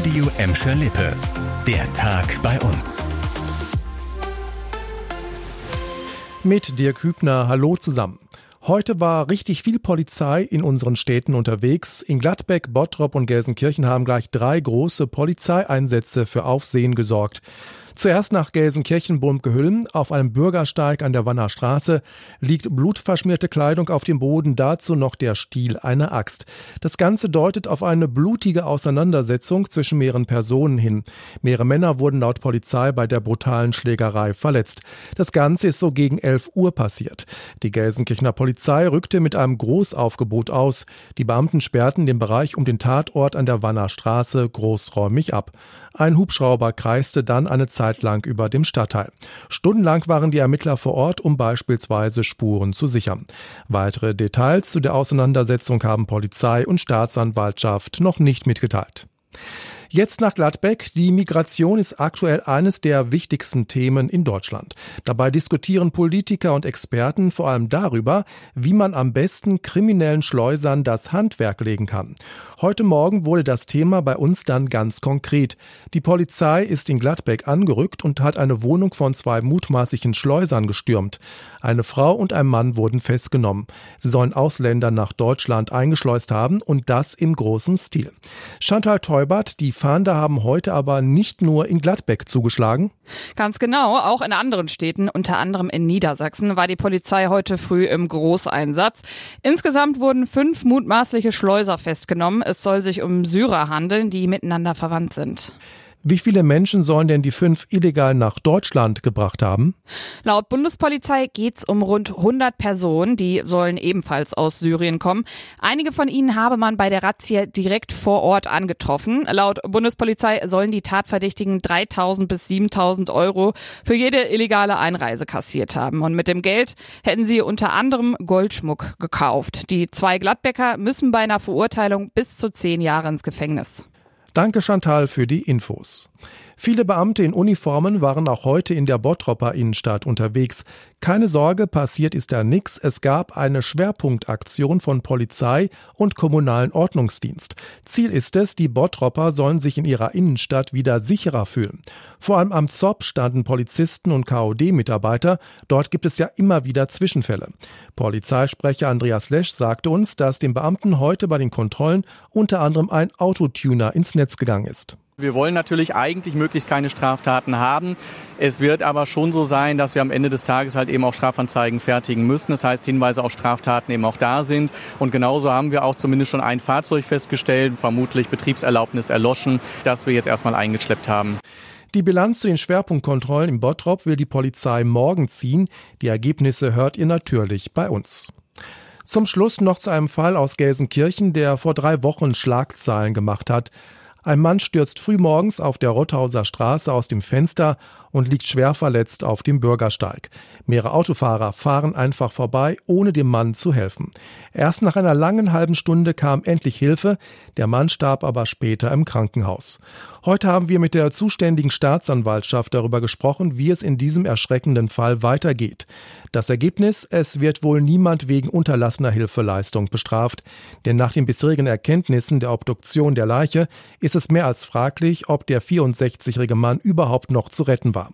Radio Emscher Lippe. Der Tag bei uns. Mit Dirk Hübner, hallo zusammen. Heute war richtig viel Polizei in unseren Städten unterwegs. In Gladbeck, Bottrop und Gelsenkirchen haben gleich drei große Polizeieinsätze für Aufsehen gesorgt. Zuerst nach Gelsenkirchen-Burmke-Hüllen. Auf einem Bürgersteig an der Wanner Straße liegt blutverschmierte Kleidung auf dem Boden, dazu noch der Stiel einer Axt. Das Ganze deutet auf eine blutige Auseinandersetzung zwischen mehreren Personen hin. Mehrere Männer wurden laut Polizei bei der brutalen Schlägerei verletzt. Das Ganze ist so gegen 11 Uhr passiert. Die Gelsenkirchener Polizei rückte mit einem Großaufgebot aus. Die Beamten sperrten den Bereich um den Tatort an der Wanner Straße großräumig ab. Ein Hubschrauber kreiste dann eine Zeit lang über dem Stadtteil. Stundenlang waren die Ermittler vor Ort, um beispielsweise Spuren zu sichern. Weitere Details zu der Auseinandersetzung haben Polizei und Staatsanwaltschaft noch nicht mitgeteilt. Jetzt nach Gladbeck. Die Migration ist aktuell eines der wichtigsten Themen in Deutschland. Dabei diskutieren Politiker und Experten vor allem darüber, wie man am besten kriminellen Schleusern das Handwerk legen kann. Heute Morgen wurde das Thema bei uns dann ganz konkret. Die Polizei ist in Gladbeck angerückt und hat eine Wohnung von zwei mutmaßlichen Schleusern gestürmt. Eine Frau und ein Mann wurden festgenommen. Sie sollen Ausländer nach Deutschland eingeschleust haben und das im großen Stil. Chantal Teubert, die Fahnder haben heute aber nicht nur in Gladbeck zugeschlagen. Ganz genau, auch in anderen Städten, unter anderem in Niedersachsen, war die Polizei heute früh im Großeinsatz. Insgesamt wurden fünf mutmaßliche Schleuser festgenommen. Es soll sich um Syrer handeln, die miteinander verwandt sind. Wie viele Menschen sollen denn die fünf illegal nach Deutschland gebracht haben? Laut Bundespolizei geht es um rund 100 Personen, die sollen ebenfalls aus Syrien kommen. Einige von ihnen habe man bei der Razzia direkt vor Ort angetroffen. Laut Bundespolizei sollen die Tatverdächtigen 3000 bis 7000 Euro für jede illegale Einreise kassiert haben. Und mit dem Geld hätten sie unter anderem Goldschmuck gekauft. Die zwei Gladbecker müssen bei einer Verurteilung bis zu zehn Jahre ins Gefängnis. Danke Chantal für die Infos. Viele Beamte in Uniformen waren auch heute in der Bottropper Innenstadt unterwegs. Keine Sorge, passiert ist da nix. Es gab eine Schwerpunktaktion von Polizei und kommunalen Ordnungsdienst. Ziel ist es, die Bottropper sollen sich in ihrer Innenstadt wieder sicherer fühlen. Vor allem am ZOP standen Polizisten und KOD-Mitarbeiter. Dort gibt es ja immer wieder Zwischenfälle. Polizeisprecher Andreas Lesch sagte uns, dass dem Beamten heute bei den Kontrollen unter anderem ein Autotuner ins Netz gegangen ist. Wir wollen natürlich eigentlich möglichst keine Straftaten haben. Es wird aber schon so sein, dass wir am Ende des Tages halt eben auch Strafanzeigen fertigen müssen. Das heißt, Hinweise auf Straftaten eben auch da sind. Und genauso haben wir auch zumindest schon ein Fahrzeug festgestellt, vermutlich Betriebserlaubnis erloschen, das wir jetzt erstmal eingeschleppt haben. Die Bilanz zu den Schwerpunktkontrollen im Bottrop will die Polizei morgen ziehen. Die Ergebnisse hört ihr natürlich bei uns. Zum Schluss noch zu einem Fall aus Gelsenkirchen, der vor drei Wochen Schlagzeilen gemacht hat. Ein Mann stürzt frühmorgens auf der Rothauser Straße aus dem Fenster und liegt schwer verletzt auf dem Bürgersteig. Mehrere Autofahrer fahren einfach vorbei, ohne dem Mann zu helfen. Erst nach einer langen halben Stunde kam endlich Hilfe, der Mann starb aber später im Krankenhaus. Heute haben wir mit der zuständigen Staatsanwaltschaft darüber gesprochen, wie es in diesem erschreckenden Fall weitergeht. Das Ergebnis, es wird wohl niemand wegen unterlassener Hilfeleistung bestraft, denn nach den bisherigen Erkenntnissen der Obduktion der Leiche ist es mehr als fraglich, ob der 64-jährige Mann überhaupt noch zu retten war war.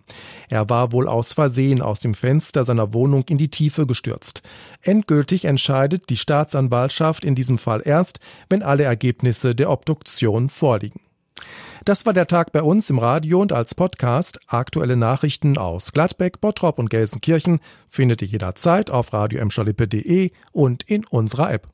Er war wohl aus Versehen aus dem Fenster seiner Wohnung in die Tiefe gestürzt. Endgültig entscheidet die Staatsanwaltschaft in diesem Fall erst, wenn alle Ergebnisse der Obduktion vorliegen. Das war der Tag bei uns im Radio und als Podcast. Aktuelle Nachrichten aus Gladbeck, Bottrop und Gelsenkirchen findet ihr jederzeit auf radio und in unserer App.